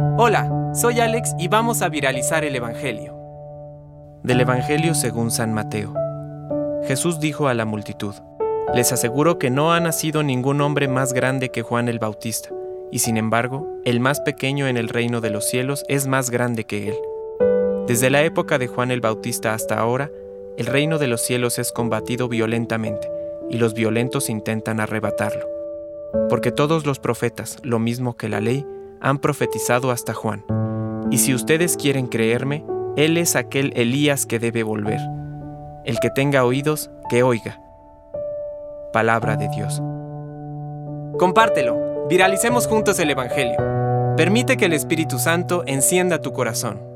Hola, soy Alex y vamos a viralizar el Evangelio. Del Evangelio según San Mateo. Jesús dijo a la multitud, Les aseguro que no ha nacido ningún hombre más grande que Juan el Bautista, y sin embargo, el más pequeño en el reino de los cielos es más grande que él. Desde la época de Juan el Bautista hasta ahora, el reino de los cielos es combatido violentamente, y los violentos intentan arrebatarlo. Porque todos los profetas, lo mismo que la ley, han profetizado hasta Juan. Y si ustedes quieren creerme, Él es aquel Elías que debe volver. El que tenga oídos, que oiga. Palabra de Dios. Compártelo, viralicemos juntos el Evangelio. Permite que el Espíritu Santo encienda tu corazón.